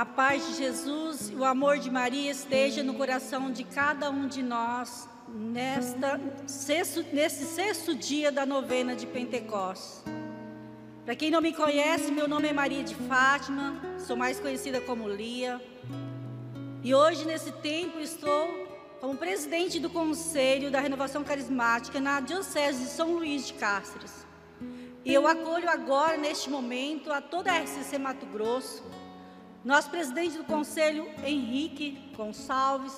A paz de Jesus e o amor de Maria esteja no coração de cada um de nós nesta sexto, nesse sexto dia da novena de Pentecostes. Para quem não me conhece, meu nome é Maria de Fátima, sou mais conhecida como Lia. E hoje, nesse tempo, estou como presidente do Conselho da Renovação Carismática na Diocese de São Luís de Cáceres. E eu acolho agora, neste momento, a toda a RCC Mato Grosso, nosso presidente do Conselho, Henrique Gonçalves,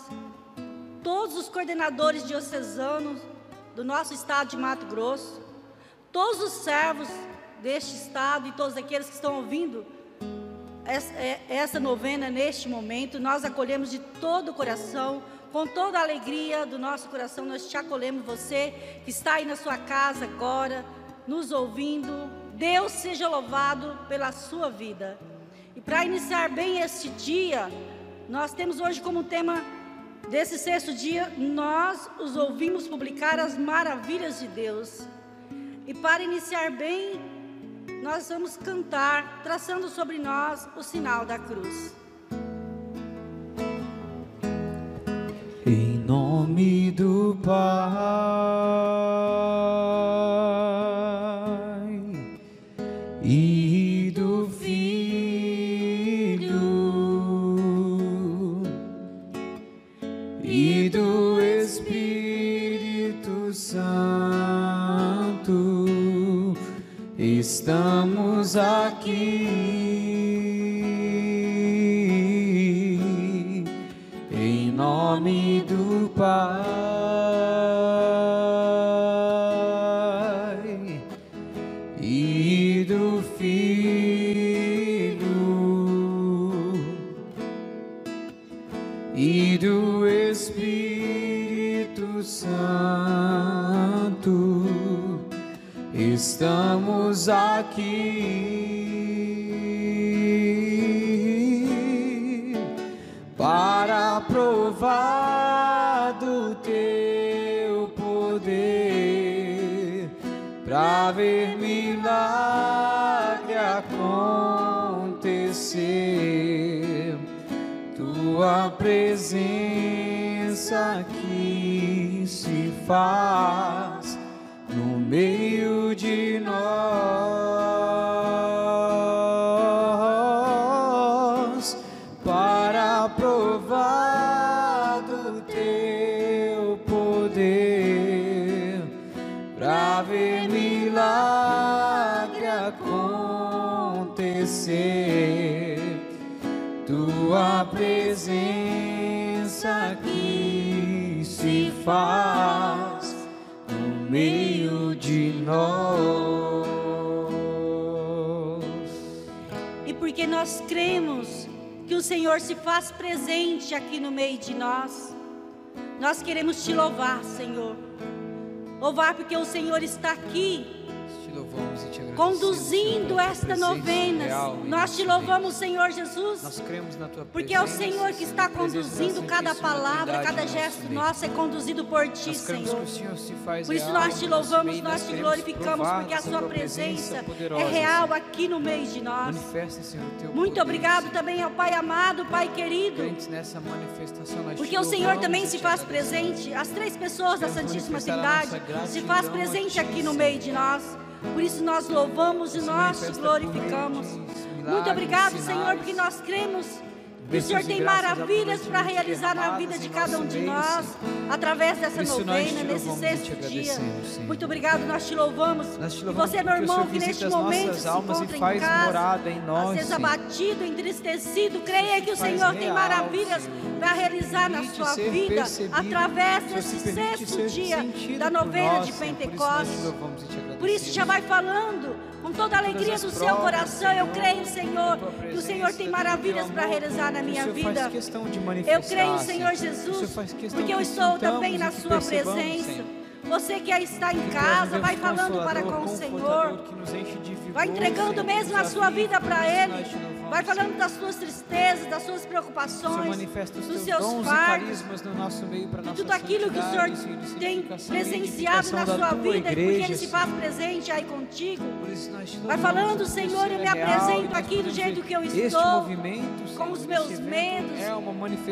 todos os coordenadores diocesanos do nosso estado de Mato Grosso, todos os servos deste estado e todos aqueles que estão ouvindo é, essa novena neste momento, nós acolhemos de todo o coração, com toda a alegria do nosso coração, nós te acolhemos, você que está aí na sua casa agora, nos ouvindo. Deus seja louvado pela sua vida. E para iniciar bem este dia, nós temos hoje como tema desse sexto dia, nós os ouvimos publicar as maravilhas de Deus. E para iniciar bem, nós vamos cantar, traçando sobre nós o sinal da cruz. Em nome do Pai. Tua presença aqui se faz no meio de nós. E porque nós cremos que o Senhor se faz presente aqui no meio de nós, nós queremos te louvar, Senhor. Louvar porque o Senhor está aqui conduzindo esta novena. Nós te louvamos, Senhor Jesus. Nós cremos na tua Porque é o Senhor que está conduzindo cada palavra, cada gesto nosso é conduzido por Ti, Senhor. Por isso nós te louvamos, nós te glorificamos, porque a Sua presença é real aqui no meio de nós. Muito obrigado também ao Pai amado, Pai querido. Porque o Senhor também se faz presente, as três pessoas da Santíssima Trindade se faz presente aqui no meio de nós. Por isso nós louvamos e nós te glorificamos. Muito obrigado. Senhor, porque nós cremos o Senhor tem maravilhas para realizar na vida de cada um de nós, através dessa novena, nesse sexto dia. Muito obrigado, nós te louvamos. E você, meu irmão, que neste momento se encontra em casa, morada em nós, às vezes abatido, entristecido, creia que o Senhor tem maravilhas para realizar na sua vida através desse sexto dia da novena de Pentecostes. Por isso já vai falando com toda a alegria do seu coração. Eu creio, Senhor, que o Senhor tem maravilhas para realizar na minha vida. Eu creio, Senhor Jesus, porque eu estou também na sua presença. Você que está em casa, vai falando para com o Senhor. Vai entregando mesmo a sua vida isso Ele. Vai falando das suas tristezas, das suas preocupações, dos seus fardos, no de tudo aquilo que o Senhor tem presenciado na sua vida, igreja, porque Ele se faz presente aí contigo. Vai falando, Senhor, eu me apresento aqui do jeito que eu estou, com os meus medos,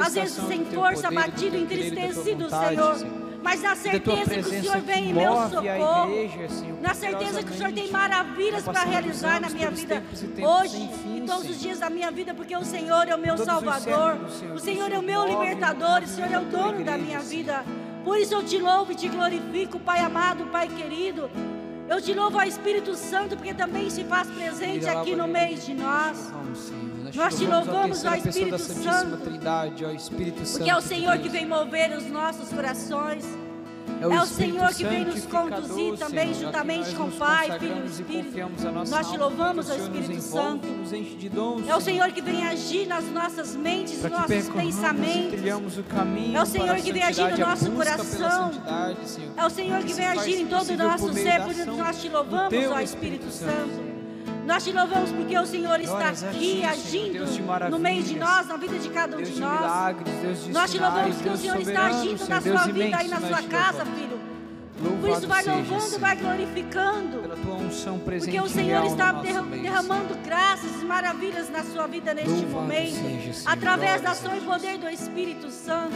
às vezes sem força, batido, entristecido, Senhor. Mas na certeza que o Senhor vem em meu socorro. igreja, Senhor, Na certeza que o Senhor tem maravilhas para realizar na minha vida hoje fim, e todos Senhor. os dias da minha vida, porque o Senhor é o meu Todos os Salvador, o Senhor é o meu libertador, o Senhor é o dono da minha vida. Por isso eu te louvo e te glorifico, Pai amado, Pai querido. Eu te louvo ao Espírito Santo, porque também se faz presente aqui no meio de nós. Senhor. Nós te louvamos, ó Espírito Santo. Trindade, ó Espírito Santo. Porque é o Senhor que vem mover os nossos corações. É o É o Senhor que vem nos conduzir também, Senhor, juntamente com nós o Pai, Filho e Espírito. Nós te louvamos, ó Espírito envolve, Santo. Dons, É o Senhor que vem agir nas nossas mentes, nos nossos pensamentos. o É o Senhor que vem agir no nosso coração. É o Senhor que vem agir em todo o nosso ser, por isso nós te louvamos, ó Espírito Santo. Nós te louvamos porque o Senhor está Glórias aqui ti, Senhor, agindo de no meio de nós, na vida de cada um Deus de de nós. milagres, Deus de Nós te louvamos porque o Senhor está agindo na Senhor, sua Deus vida aí imenso, na sua casa, filho. Louvado Por isso vai seja, louvando, Senhor, vai glorificando. pela tua unção presente Porque o e Senhor no está nosso derra- meio, derramando graças e maravilhas na sua vida neste Louvado momento, seja, Senhor. através da ação e seja, poder do Espírito Santo.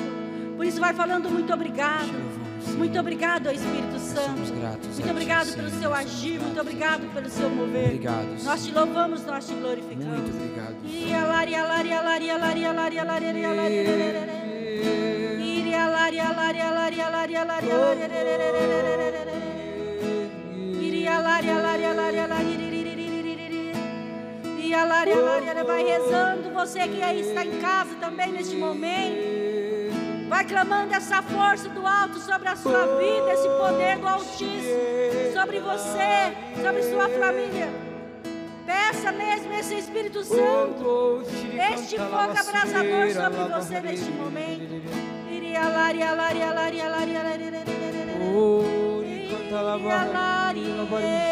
Por isso, vai falando muito obrigado. Muito obrigado, Espírito Santo. Muito obrigado pelo seu agir, muito obrigado pelo seu mover. Obrigado. Nós te louvamos, nós te glorificamos. Muito obrigado. Vai rezando, você que aí está em casa também neste momento. Vai clamando essa força do alto sobre a sua vida, esse poder do Altíssimo sobre você, sobre sua família. Peça mesmo esse Espírito Santo, este fogo abrasador sobre você neste momento. Iria laria laria laria laria laria Vem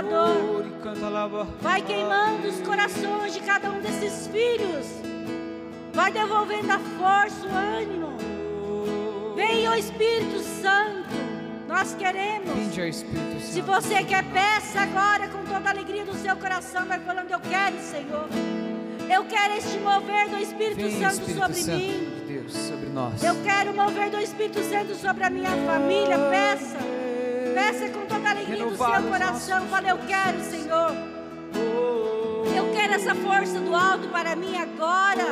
fogo abrasador. Vai queimando os corações de cada um desses filhos. Vai devolvendo a força, o ânimo. Vem, ó Espírito Santo. Nós queremos. Se você quer, peça agora com toda a alegria do seu coração. Vai falando: Eu quero, Senhor. Eu quero este mover do Espírito Vem, Santo Espírito sobre Santo mim. de Deus, sobre nós. Eu quero o mover do Espírito Santo sobre a minha família. Peça. Peça com toda a alegria do seu coração. Fala, eu quero, Senhor. Eu quero essa força do alto para mim agora.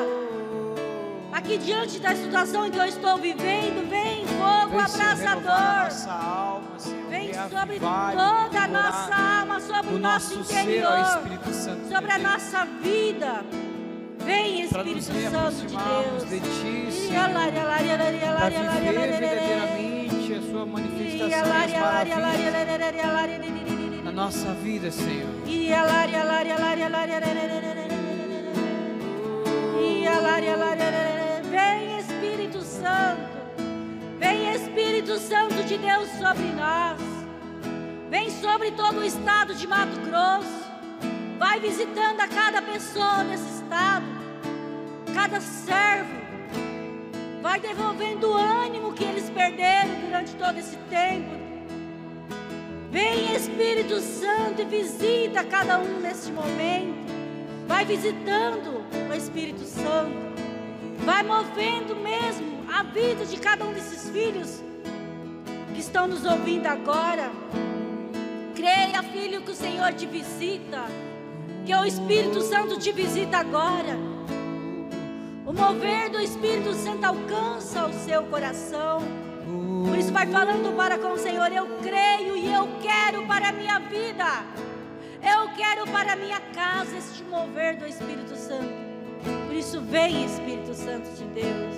Aqui diante da situação em que eu estou vivendo, vem fogo Vem, Senhor, renovar a abrasador. nossa alma, Senhor. Vem sobre toda a nossa alma, sobre o nosso nosso interior, sobre a nossa vida. Vem, Espírito Santo de Deus. de Ti, Senhor. Para viver verdadeiramente a Sua manifestação e as laria, laria, laria, maravilhas laria, laria, laria, laria. na nossa vida, Senhor. Vem, Espírito Santo. Vem, Espírito Santo de Deus sobre nós. Vem sobre todo o estado de Mato Grosso. Vai visitando a cada pessoa nesse estado, cada servo. Vai devolvendo o ânimo que eles perderam durante todo esse tempo. Vem Espírito Santo e visita cada um neste momento. Vai visitando o Espírito Santo. Vai movendo mesmo a vida de cada um desses filhos que estão nos ouvindo agora. Creia, filho, que o Senhor te visita. Que o Espírito Santo te visita agora. O mover do Espírito Santo alcança o seu coração. Por isso vai falando para com o Senhor, eu creio e eu quero para a minha vida. Eu quero para a minha casa este mover do Espírito Santo. Por isso vem Espírito Santo de Deus.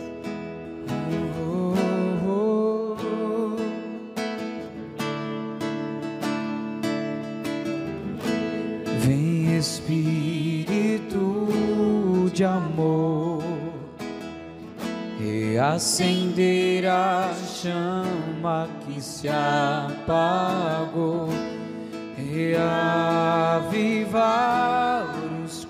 Vem Espírito de amor acender a chama que se apagou reavivar os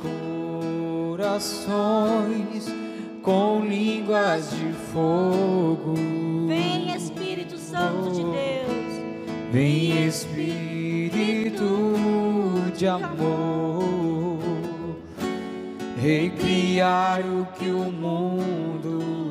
corações com línguas de fogo. Vem Espírito Santo de Deus. Vem Espírito de amor, recriar o que o mundo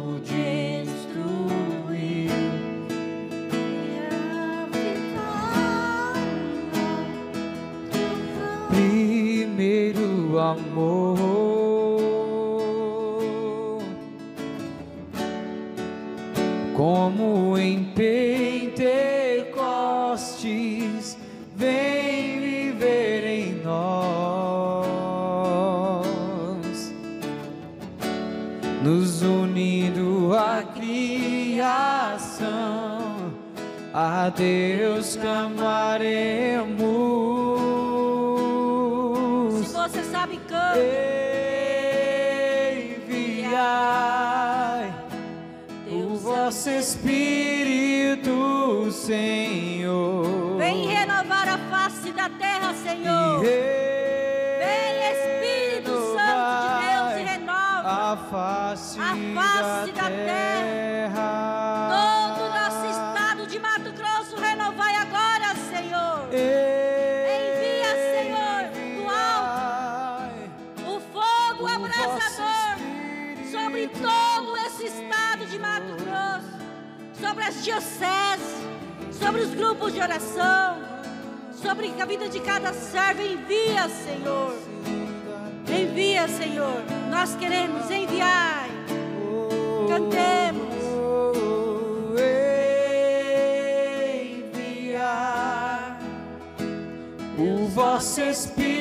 sobre a vida de cada servo. Envia, Senhor. Envia, Senhor. Nós queremos enviar. Cantemos. Enviar o vosso Espírito,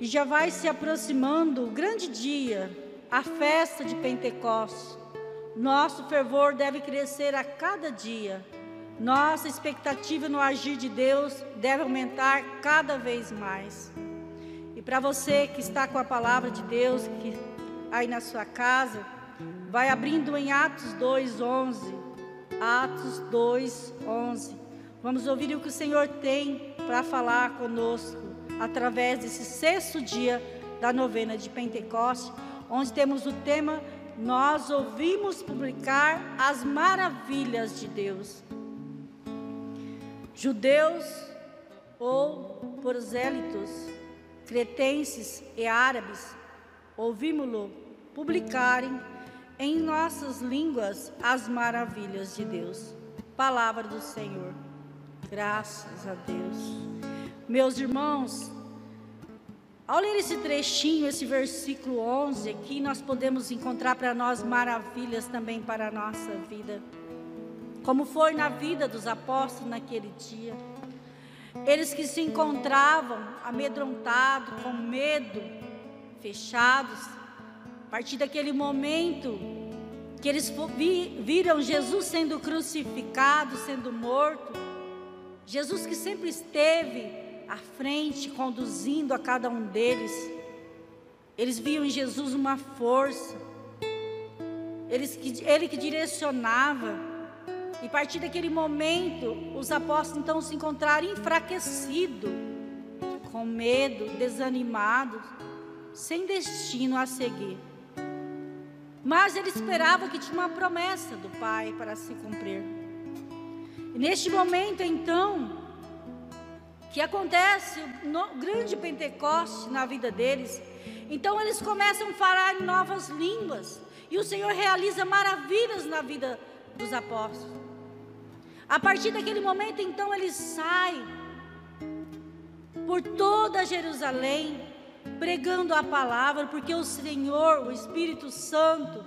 E já vai se aproximando o grande dia, a festa de Pentecostes. Nosso fervor deve crescer a cada dia. Nossa expectativa no agir de Deus deve aumentar cada vez mais. E para você que está com a palavra de Deus, que aí na sua casa, vai abrindo em Atos 2:11. Atos 2:11. Vamos ouvir o que o Senhor tem para falar conosco através desse sexto dia da novena de Pentecostes, onde temos o tema Nós ouvimos publicar as maravilhas de Deus. Judeus ou prosélitos, cretenses e árabes, ouvimos-lo publicarem em nossas línguas as maravilhas de Deus. Palavra do Senhor. Graças a Deus. Meus irmãos, ao ler esse trechinho, esse versículo 11 aqui, nós podemos encontrar para nós maravilhas também para a nossa vida. Como foi na vida dos apóstolos naquele dia. Eles que se encontravam amedrontados, com medo, fechados, a partir daquele momento que eles viram Jesus sendo crucificado, sendo morto, Jesus que sempre esteve à frente, conduzindo a cada um deles. Eles viam em Jesus uma força, eles, ele que direcionava. E a partir daquele momento, os apóstolos então se encontraram enfraquecidos, com medo, desanimados, sem destino a seguir. Mas ele esperava que tinha uma promessa do Pai para se cumprir. E neste momento, então, que acontece no grande Pentecoste na vida deles. Então eles começam a falar em novas línguas e o Senhor realiza maravilhas na vida dos apóstolos. A partir daquele momento, então, eles saem por toda Jerusalém pregando a palavra, porque o Senhor, o Espírito Santo,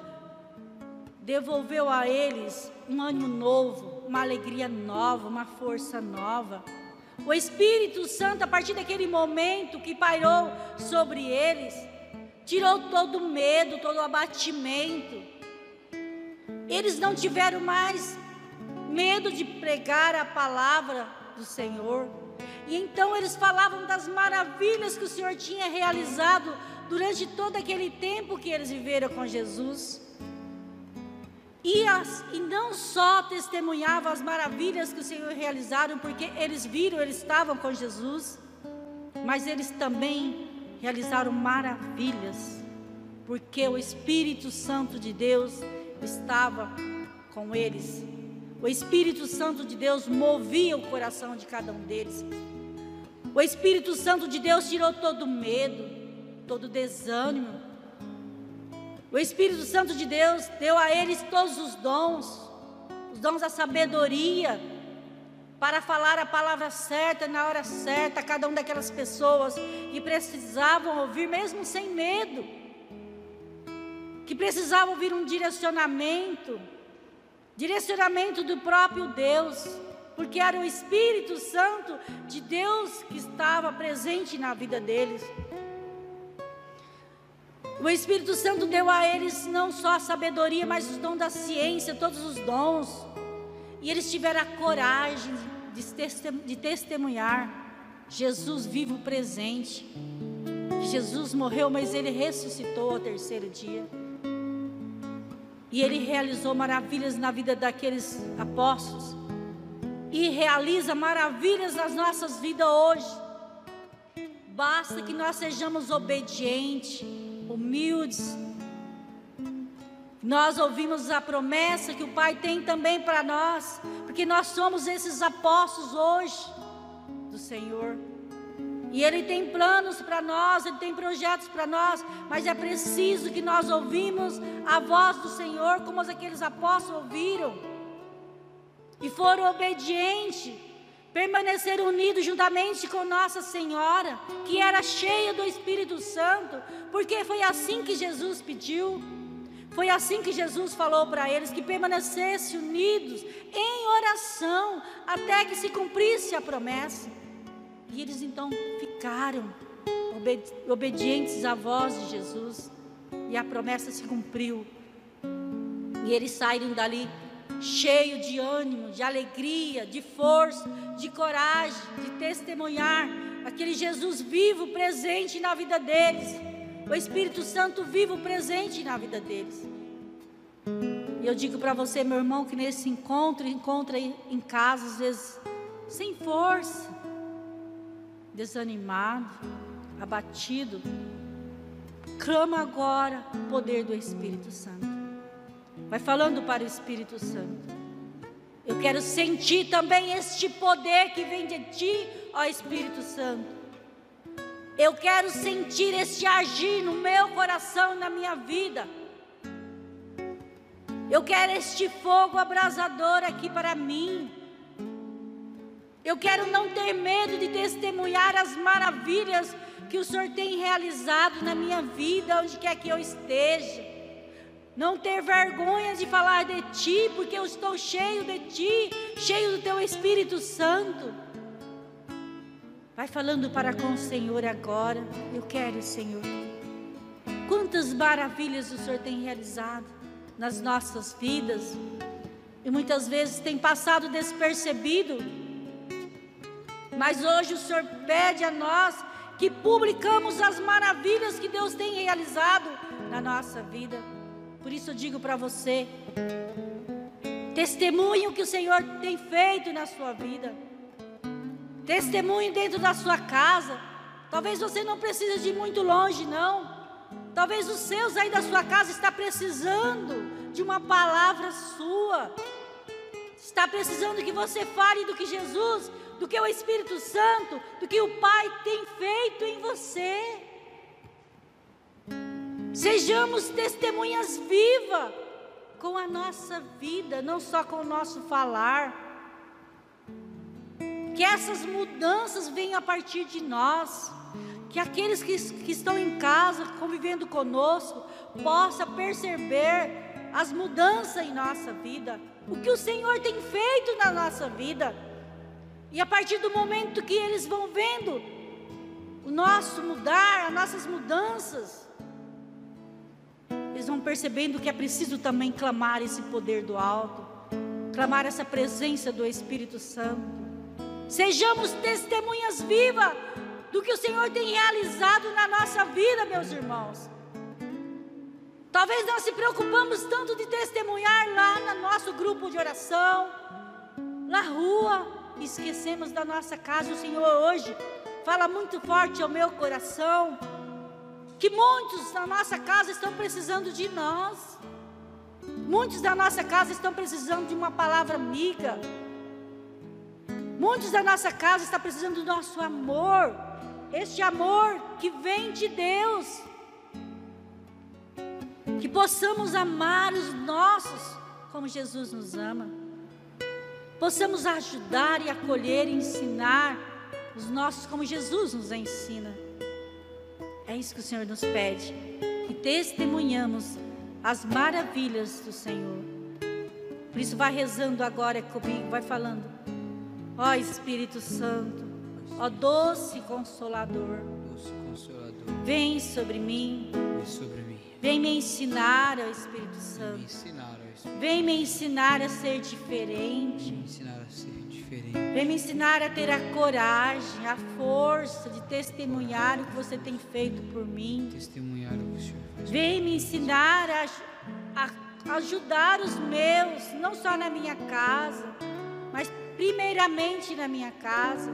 devolveu a eles um ânimo novo, uma alegria nova, uma força nova. O Espírito Santo, a partir daquele momento que pairou sobre eles, tirou todo o medo, todo o abatimento. Eles não tiveram mais medo de pregar a palavra do Senhor. E então eles falavam das maravilhas que o Senhor tinha realizado durante todo aquele tempo que eles viveram com Jesus. E, as, e não só testemunhavam as maravilhas que o Senhor realizaram, porque eles viram, eles estavam com Jesus, mas eles também realizaram maravilhas, porque o Espírito Santo de Deus estava com eles. O Espírito Santo de Deus movia o coração de cada um deles. O Espírito Santo de Deus tirou todo medo, todo desânimo, o Espírito Santo de Deus deu a eles todos os dons, os dons da sabedoria, para falar a palavra certa na hora certa a cada uma daquelas pessoas que precisavam ouvir, mesmo sem medo, que precisavam ouvir um direcionamento, direcionamento do próprio Deus, porque era o Espírito Santo de Deus que estava presente na vida deles. O Espírito Santo deu a eles não só a sabedoria, mas os dons da ciência, todos os dons. E eles tiveram a coragem de testemunhar Jesus vivo presente. Jesus morreu, mas ele ressuscitou ao terceiro dia. E ele realizou maravilhas na vida daqueles apóstolos. E realiza maravilhas nas nossas vidas hoje. Basta que nós sejamos obedientes humildes. Nós ouvimos a promessa que o Pai tem também para nós, porque nós somos esses apóstolos hoje do Senhor. E Ele tem planos para nós, Ele tem projetos para nós, mas é preciso que nós ouvimos a voz do Senhor, como aqueles apóstolos ouviram, e foram obedientes permanecer unidos juntamente com Nossa Senhora, que era cheia do Espírito Santo, porque foi assim que Jesus pediu. Foi assim que Jesus falou para eles que permanecessem unidos em oração até que se cumprisse a promessa. E eles então ficaram obedi obedientes à voz de Jesus, e a promessa se cumpriu. E eles saíram dali cheio de ânimo, de alegria, de força, de coragem, de testemunhar aquele Jesus vivo presente na vida deles, o Espírito Santo vivo presente na vida deles. E eu digo para você, meu irmão, que nesse encontro, encontra em casa, às vezes, sem força, desanimado, abatido, clama agora o poder do Espírito Santo. Vai falando para o Espírito Santo. Eu quero sentir também este poder que vem de ti, ó Espírito Santo. Eu quero sentir este agir no meu coração na minha vida. Eu quero este fogo abrasador aqui para mim. Eu quero não ter medo de testemunhar as maravilhas que o Senhor tem realizado na minha vida, onde quer que eu esteja. Não ter vergonha de falar de Ti, porque eu estou cheio de Ti, cheio do Teu Espírito Santo. Vai falando para com o Senhor agora. Eu quero, Senhor. Quantas maravilhas o Senhor tem realizado nas nossas vidas e muitas vezes tem passado despercebido. Mas hoje o Senhor pede a nós que publicamos as maravilhas que Deus tem realizado na nossa vida. Por isso eu digo para você: testemunhe o que o Senhor tem feito na sua vida. Testemunhe dentro da sua casa. Talvez você não precise de ir muito longe, não. Talvez os seus aí da sua casa está precisando de uma palavra sua. Está precisando que você fale do que Jesus, do que o Espírito Santo, do que o Pai tem feito em você. Sejamos testemunhas vivas com a nossa vida, não só com o nosso falar. Que essas mudanças venham a partir de nós. Que aqueles que, que estão em casa, convivendo conosco, possam perceber as mudanças em nossa vida. O que o Senhor tem feito na nossa vida. E a partir do momento que eles vão vendo o nosso mudar, as nossas mudanças, vão percebendo que é preciso também clamar esse poder do alto, clamar essa presença do Espírito Santo. Sejamos testemunhas vivas do que o Senhor tem realizado na nossa vida, meus irmãos. Talvez nós se preocupamos tanto de testemunhar lá no nosso grupo de oração, na rua, esquecemos da nossa casa. O Senhor hoje fala muito forte ao meu coração que muitos da nossa casa estão precisando de nós. Muitos da nossa casa estão precisando de uma palavra amiga Muitos da nossa casa estão precisando do nosso amor, este amor que vem de Deus. Que possamos amar os nossos como Jesus nos ama. Possamos ajudar e acolher e ensinar os nossos como Jesus nos ensina. É isso que o Senhor nos pede. Que testemunhamos as maravilhas do Senhor. Por isso, vai rezando agora comigo, vai falando. Ó Espírito Santo, ó doce consolador, vem sobre mim, vem me ensinar, ó Espírito Santo, vem me ensinar a ser diferente, vem me ensinar a ter a coragem, a força de testemunhar o que você tem feito por mim, vem me ensinar a, a ajudar os meus, não só na minha casa, mas primeiramente na minha casa.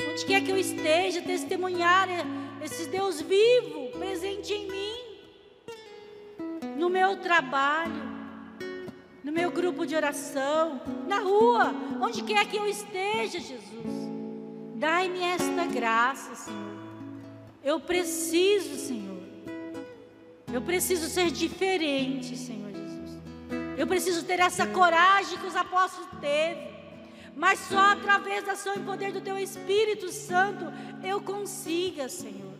Onde quer que eu esteja, testemunhar esse Deus vivo, presente em mim, no meu trabalho, no meu grupo de oração, na rua, onde quer que eu esteja, Jesus. Dai-me esta graça, Senhor. Eu preciso, Senhor. Eu preciso ser diferente, Senhor. Eu preciso ter essa coragem que os apóstolos teve. Mas só através da ação e poder do teu Espírito Santo eu consiga, Senhor.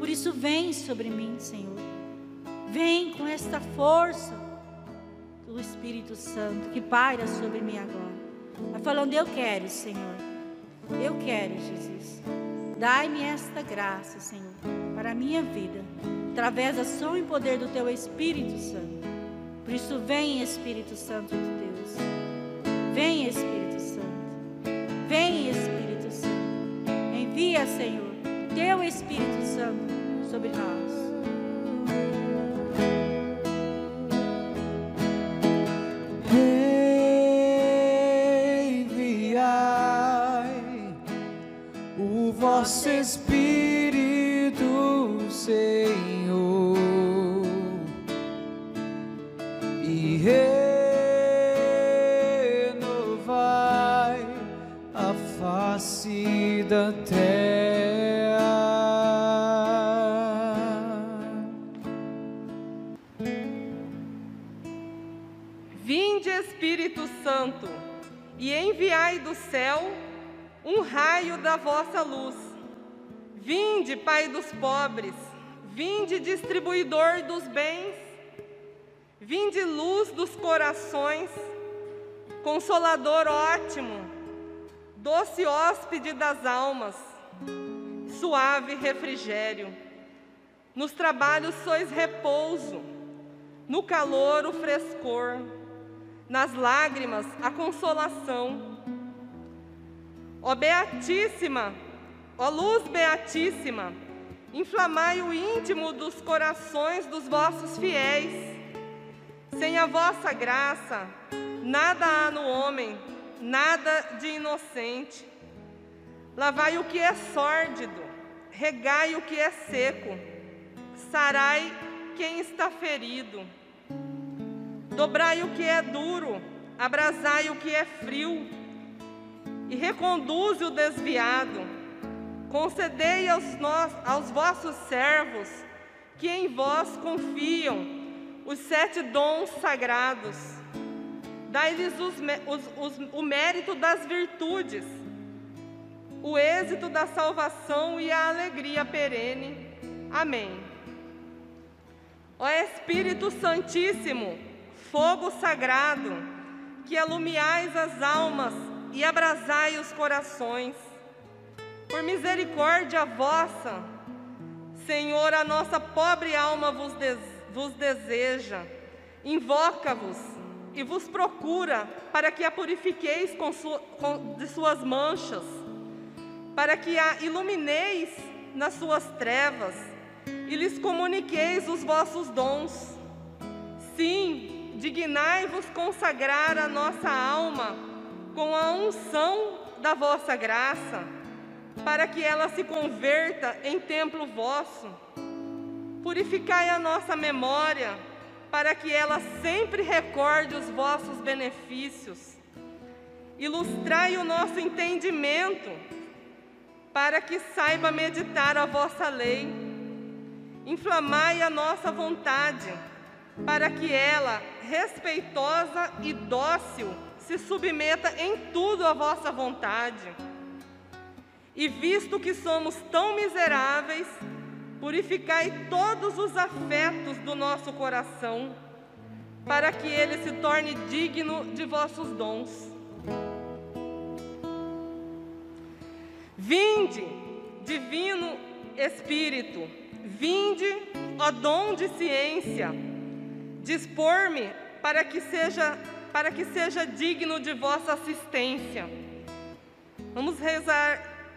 Por isso vem sobre mim, Senhor. Vem com esta força do Espírito Santo que paira sobre mim agora. Vai falando, eu quero, Senhor. Eu quero, Jesus. Dai-me esta graça, Senhor, para a minha vida, através da ação e poder do teu Espírito Santo. Por isso, vem Espírito Santo de Deus. Vem Espírito Santo. Vem Espírito Santo. Envia, Senhor, teu Espírito Santo sobre nós. Espírito, Senhor, e renovai a face da terra. Vinde, Espírito Santo, e enviai do céu um raio da vossa luz Vinde, Pai dos pobres, vinde, distribuidor dos bens, vinde, luz dos corações, consolador ótimo, doce hóspede das almas, suave refrigério. Nos trabalhos sois repouso, no calor o frescor nas lágrimas a consolação. Ó Beatíssima, ó luz Beatíssima, inflamai o íntimo dos corações dos vossos fiéis. Sem a vossa graça, nada há no homem, nada de inocente. Lavai o que é sórdido, regai o que é seco, sarai quem está ferido. Dobrai o que é duro, abrasai o que é frio, e reconduze o desviado. Concedei aos, nós, aos vossos servos, que em vós confiam, os sete dons sagrados. Dai-lhes o mérito das virtudes, o êxito da salvação e a alegria perene. Amém. Ó Espírito Santíssimo, fogo sagrado, que alumiais as almas e abrasai os corações. Por misericórdia vossa, Senhor, a nossa pobre alma vos, des vos deseja, invoca-vos e vos procura para que a purifiqueis com com, de suas manchas, para que a ilumineis nas suas trevas e lhes comuniqueis os vossos dons. Sim, dignai-vos consagrar a nossa alma com a unção da vossa graça, para que ela se converta em templo vosso. Purificai a nossa memória, para que ela sempre recorde os vossos benefícios. Ilustrai o nosso entendimento, para que saiba meditar a vossa lei. Inflamai a nossa vontade, para que ela, respeitosa e dócil, se submeta em tudo à vossa vontade. E visto que somos tão miseráveis, purificai todos os afetos do nosso coração, para que ele se torne digno de vossos dons. Vinde, Divino Espírito, vinde, ó dom de ciência, dispor-me para que seja para que seja digno de vossa assistência. Vamos rezar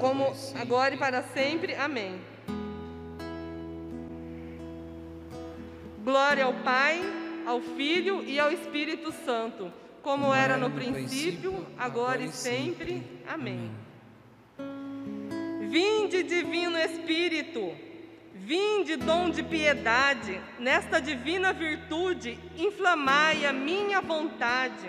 Como agora e para sempre. Amém. Glória ao Pai, ao Filho e ao Espírito Santo, como era no princípio, agora e sempre. Amém. Vinde, Divino Espírito Vinde, dom de piedade, nesta divina virtude, inflamai a minha vontade.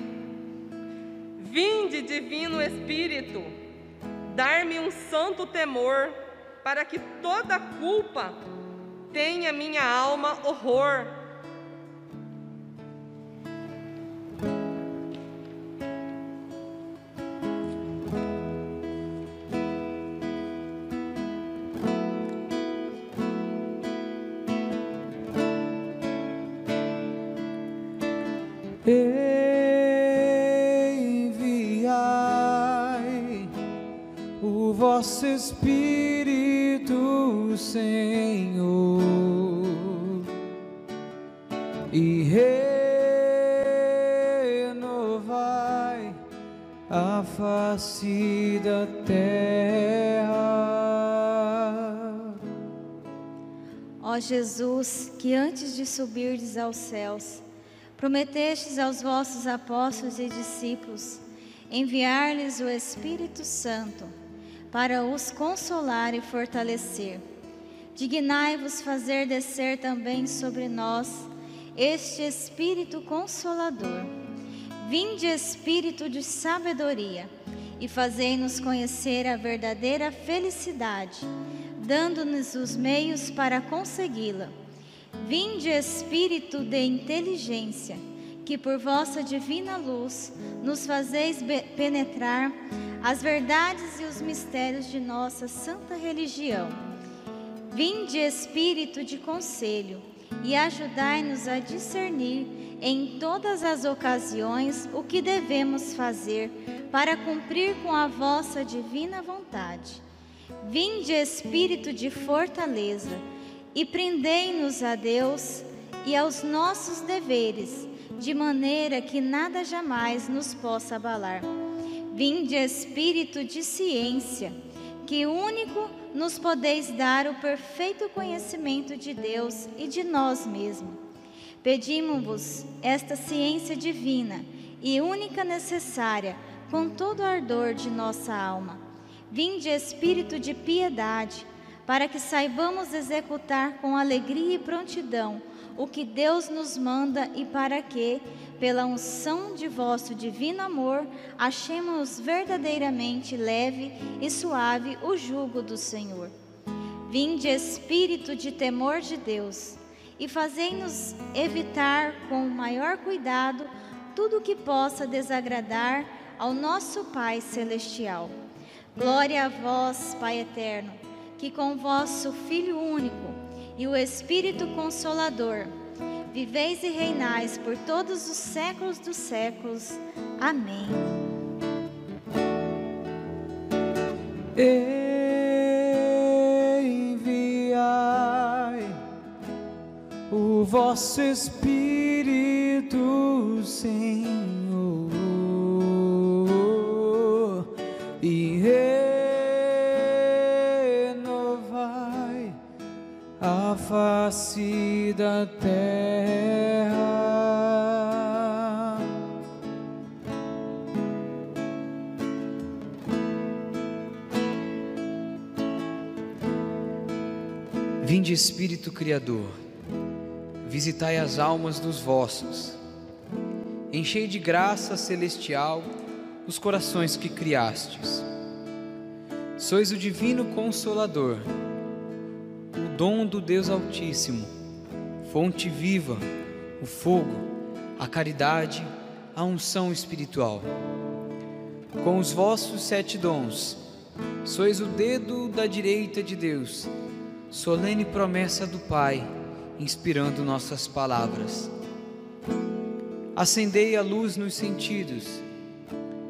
Vinde, Divino Espírito, dar-me um santo temor, para que toda culpa tenha minha alma horror. Vosso Espírito, Senhor, e renovai a face da terra. Ó Jesus, que antes de subirdes aos céus, prometestes aos vossos apóstolos e discípulos enviar-lhes o Espírito Santo para os consolar e fortalecer. Dignai-vos fazer descer também sobre nós este Espírito Consolador. Vinde, Espírito de sabedoria, e fazei-nos conhecer a verdadeira felicidade, dando-nos os meios para consegui-la. Vinde, Espírito de inteligência, que por vossa divina luz nos fazeis penetrar as verdades e os mistérios de nossa santa religião. Vinde, Espírito de conselho, e ajudai-nos a discernir em todas as ocasiões o que devemos fazer para cumprir com a vossa divina vontade. Vinde, Espírito de fortaleza, e prendei-nos a Deus e aos nossos deveres, de maneira que nada jamais nos possa abalar. Vinde, Espírito de ciência, que único nos podeis dar o perfeito conhecimento de Deus e de nós mesmos. Pedimos-vos esta ciência divina e única necessária com todo o ardor de nossa alma. Vinde, Espírito de piedade, para que saibamos executar com alegria e prontidão o que Deus nos manda e para que, pela unção de vosso divino amor, achemos verdadeiramente leve e suave o jugo do Senhor. Vinde, Espírito de temor de Deus, e fazei-nos evitar com o maior cuidado tudo o que possa desagradar ao nosso Pai Celestial. Glória a vós, Pai eterno, que com vosso Filho único e o Espírito Consolador, viveis e reinais por todos os séculos dos séculos. Amém. Enviai o vosso Espírito, Senhor, e renovai a face da terra. Vinde Espírito Criador, visitai as almas dos vossos, enchei de graça celestial os corações que criastes. Sois o divino Consolador, dom do Deus Altíssimo, fonte viva, o fogo, a caridade, a unção espiritual. Com os vossos sete dons, sois o dedo da direita de Deus solene promessa do Pai, inspirando nossas palavras. Acendei a luz nos sentidos,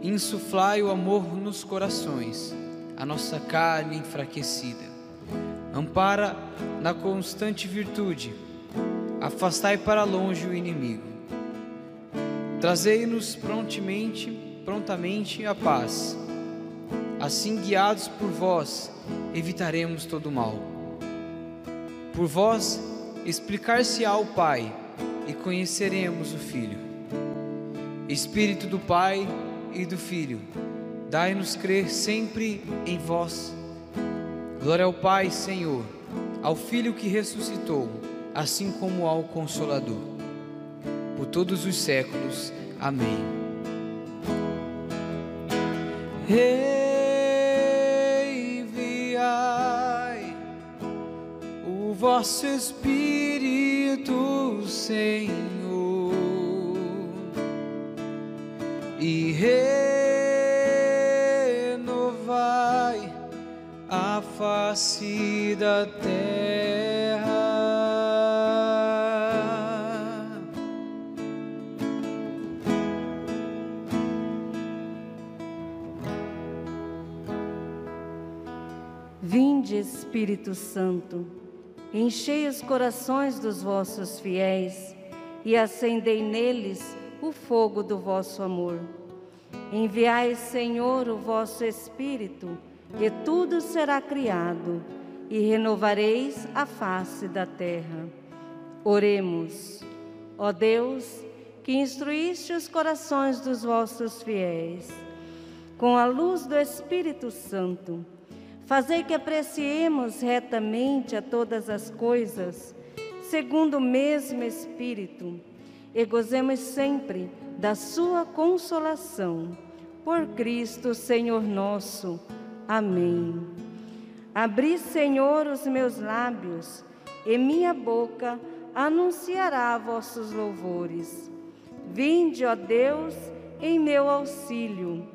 insuflai o amor nos corações, a nossa carne enfraquecida. Ampara na constante virtude, afastai para longe o inimigo. Trazei-nos prontamente, prontamente a paz. Assim, guiados por vós, evitaremos todo mal. Por vós, explicar-se-á o Pai e conheceremos o Filho. Espírito do Pai e do Filho, dai-nos crer sempre em vós. Glória ao Pai, Senhor, ao Filho que ressuscitou, assim como ao Consolador. Por todos os séculos. Amém. Enviai o vosso Espírito, Senhor, face da terra. Vinde, Espírito Santo, enchei os corações dos vossos fiéis e acendei neles o fogo do vosso amor. Enviai, Senhor, o vosso Espírito, e tudo será criado, e renovareis a face da terra. Oremos. Ó Deus, que instruíste os corações dos vossos fiéis, com a luz do Espírito Santo, Fazei que apreciemos retamente a todas as coisas, segundo o mesmo Espírito, e gozemos sempre da Sua consolação. Por Cristo, Senhor nosso. Amém. Abri, Senhor, os meus lábios, e minha boca anunciará vossos louvores. Vinde, ó Deus, em meu auxílio.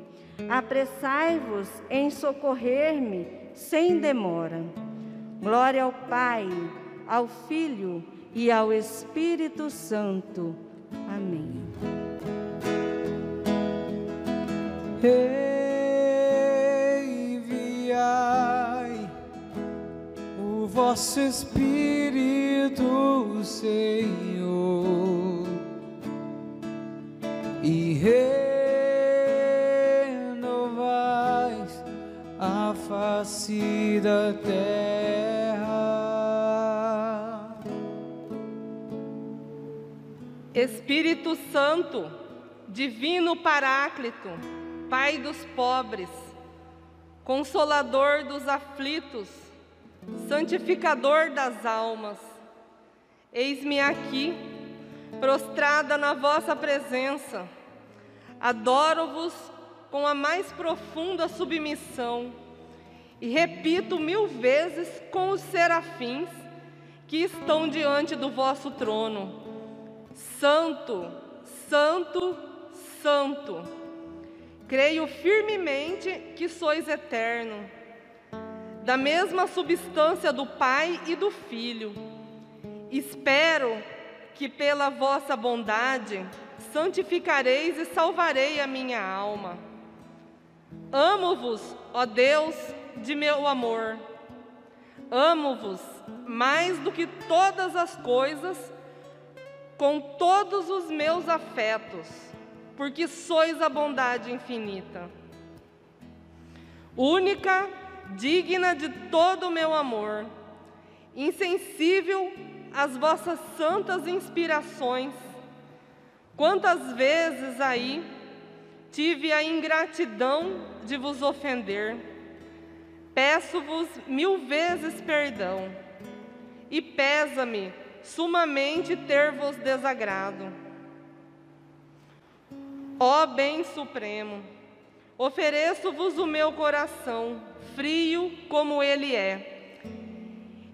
Apressai-vos em socorrer-me sem demora. Glória ao Pai, ao Filho e ao Espírito Santo. Amém. Enviai vosso Espírito, Senhor, e renovais a face da terra. Espírito Santo, Divino Paráclito, Pai dos pobres, Consolador dos aflitos, Santificador das almas, eis-me aqui, prostrada na vossa presença, adoro-vos com a mais profunda submissão e repito mil vezes com os serafins que estão diante do vosso trono: Santo, Santo, Santo. Creio firmemente que sois eterno, da mesma substância do Pai e do Filho. Espero que pela vossa bondade santificareis e salvarei a minha alma. Amo-vos, ó Deus de meu amor. Amo-vos mais do que todas as coisas, com todos os meus afetos, porque sois a bondade infinita. Única, digna de todo o meu amor, insensível às vossas santas inspirações. Quantas vezes aí tive a ingratidão de vos ofender. Peço-vos mil vezes perdão, e pesa-me sumamente ter-vos desagrado. Ó Bem Supremo, ofereço-vos o meu coração, frio como ele é,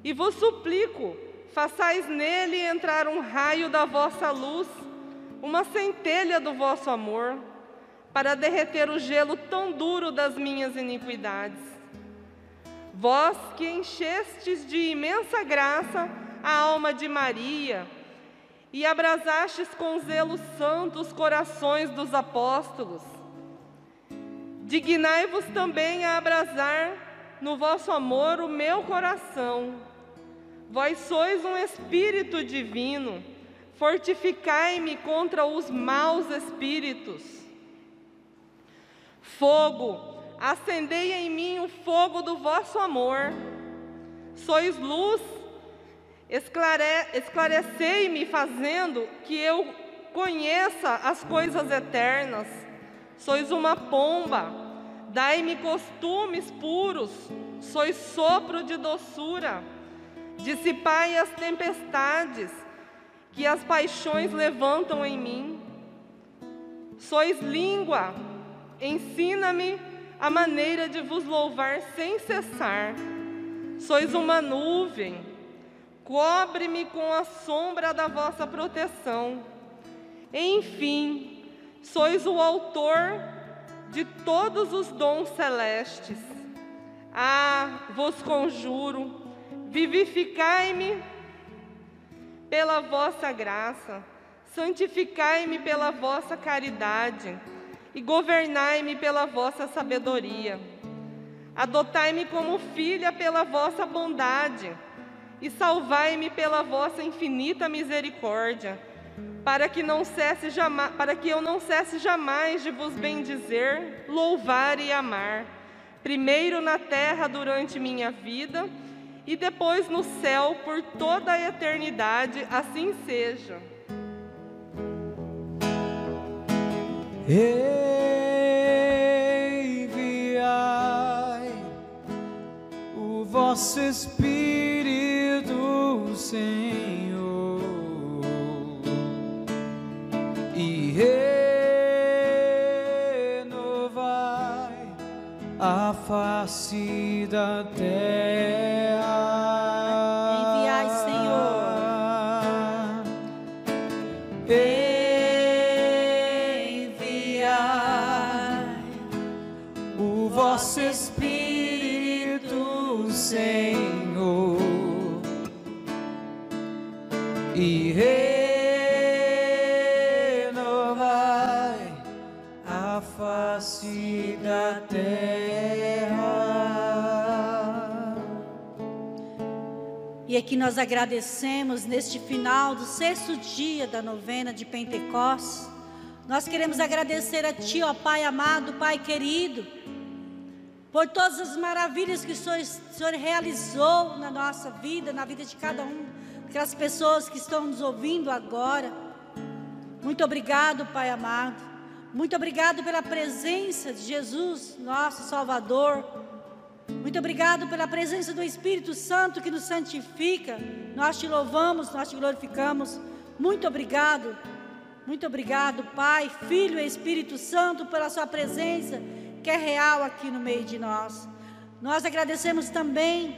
e vos suplico, façais nele entrar um raio da vossa luz, uma centelha do vosso amor, para derreter o gelo tão duro das minhas iniquidades. Vós que enchestes de imensa graça a alma de Maria e abrasastes com zelo santo os corações dos apóstolos, dignai-vos também a abrasar no vosso amor o meu coração. Vós sois um Espírito divino, fortificai-me contra os maus espíritos. Fogo, acendei em mim o fogo do vosso amor. Sois luz, esclare... esclarecei-me fazendo que eu conheça as coisas eternas. Sois uma pomba, dai-me costumes puros, sois sopro de doçura. Dissipai as tempestades que as paixões levantam em mim. Sois língua, ensina-me a maneira de vos louvar sem cessar. Sois uma nuvem, cobre-me com a sombra da vossa proteção. Enfim, sois o autor de todos os dons celestes. Ah, vos conjuro, vivificai-me pela vossa graça, santificai-me pela vossa caridade e governai-me pela vossa sabedoria. Adotai-me como filha pela vossa bondade e salvai-me pela vossa infinita misericórdia, para que não cesse jamais, para que eu não cesse jamais de vos bendizer, louvar e amar, primeiro na terra durante minha vida e depois no céu por toda a eternidade, assim seja. Enviai o vosso Espírito, Senhor, face da terra. E aqui nós agradecemos neste final do sexto dia da novena de Pentecostes. Nós queremos agradecer a Ti, ó Pai amado, Pai querido, por todas as maravilhas que o Senhor, o Senhor realizou na nossa vida, na vida de cada um, aquelas pessoas que estão nos ouvindo agora. Muito obrigado, Pai amado. Muito obrigado pela presença de Jesus, nosso Salvador. Muito obrigado pela presença do Espírito Santo que nos santifica. Nós te louvamos, nós te glorificamos. Muito obrigado. Muito obrigado, Pai, Filho e Espírito Santo, pela sua presença que é real aqui no meio de nós. Nós agradecemos também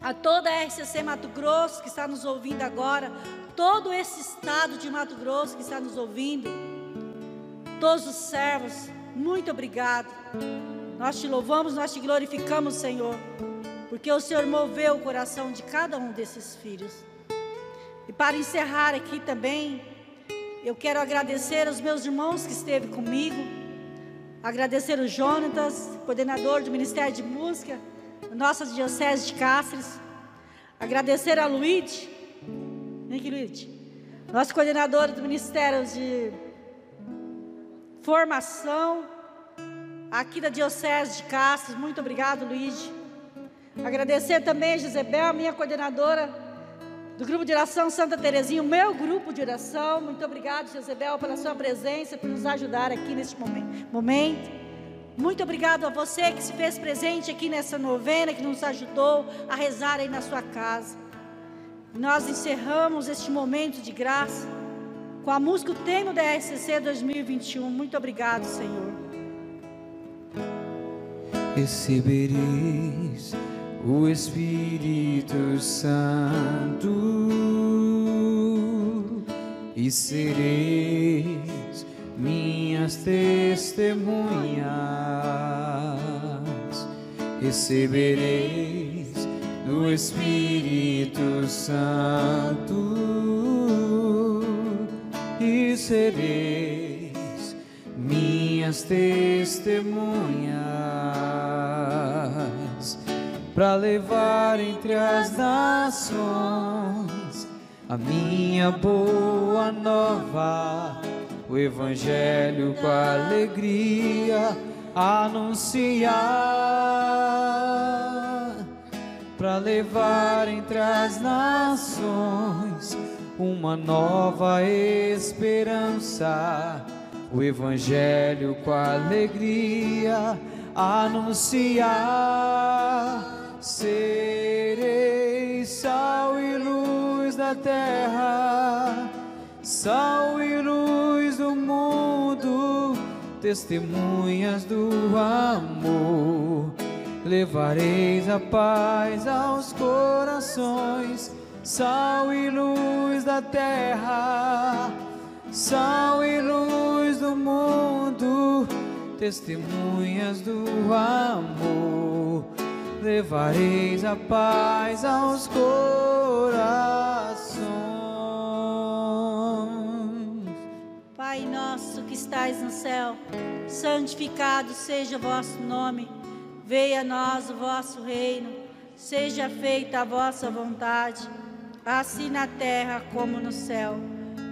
a toda a RCC Mato Grosso que está nos ouvindo agora, todo esse estado de Mato Grosso que está nos ouvindo, todos os servos, muito obrigado. Nós te louvamos, nós te glorificamos, Senhor, porque o Senhor moveu o coração de cada um desses filhos. E para encerrar aqui também, eu quero agradecer aos meus irmãos que esteve comigo, agradecer o Jonatas, coordenador do Ministério de Música, nossa Diocese de Cáceres, agradecer a Luíde, Luíde, nosso coordenador do Ministério de Formação, aqui da Diocese de Cáceres, muito obrigado Luíde. Agradecer também a Gisebel, minha coordenadora do grupo de oração Santa Terezinha, o meu grupo de oração. Muito obrigado, Jezebel, pela sua presença, por nos ajudar aqui neste momento. Muito obrigado a você que se fez presente aqui nessa novena, que nos ajudou a rezar aí na sua casa. Nós encerramos este momento de graça com a música O Tema da RCC 2021. Muito obrigado, Senhor. Recebereis o Espírito Santo e sereis minhas testemunhas. Recebereis do Espírito Santo e sereis minhas testemunhas para levar entre as nações a minha boa nova, o Evangelho com alegria anunciar para levar entre as nações uma nova esperança. O Evangelho com alegria anunciar. Serei sal e luz da terra, sal e luz do mundo, testemunhas do amor. Levareis a paz aos corações, sal e luz da terra, sal e luz do mundo, testemunhas do amor. Levareis a paz aos corações. Pai nosso que estais no céu, santificado seja o vosso nome. Venha a nós o vosso reino. Seja feita a vossa vontade, assim na terra como no céu.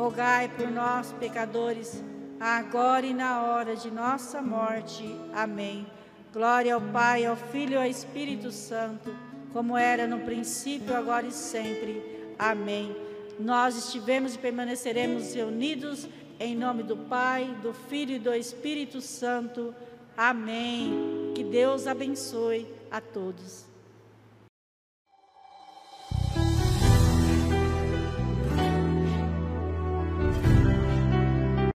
rogai por nós, pecadores, agora e na hora de nossa morte. Amém. Glória ao Pai, ao Filho e ao Espírito Santo, como era no princípio, agora e sempre. Amém. Nós estivemos e permaneceremos reunidos em nome do Pai, do Filho e do Espírito Santo. Amém. Que Deus abençoe a todos.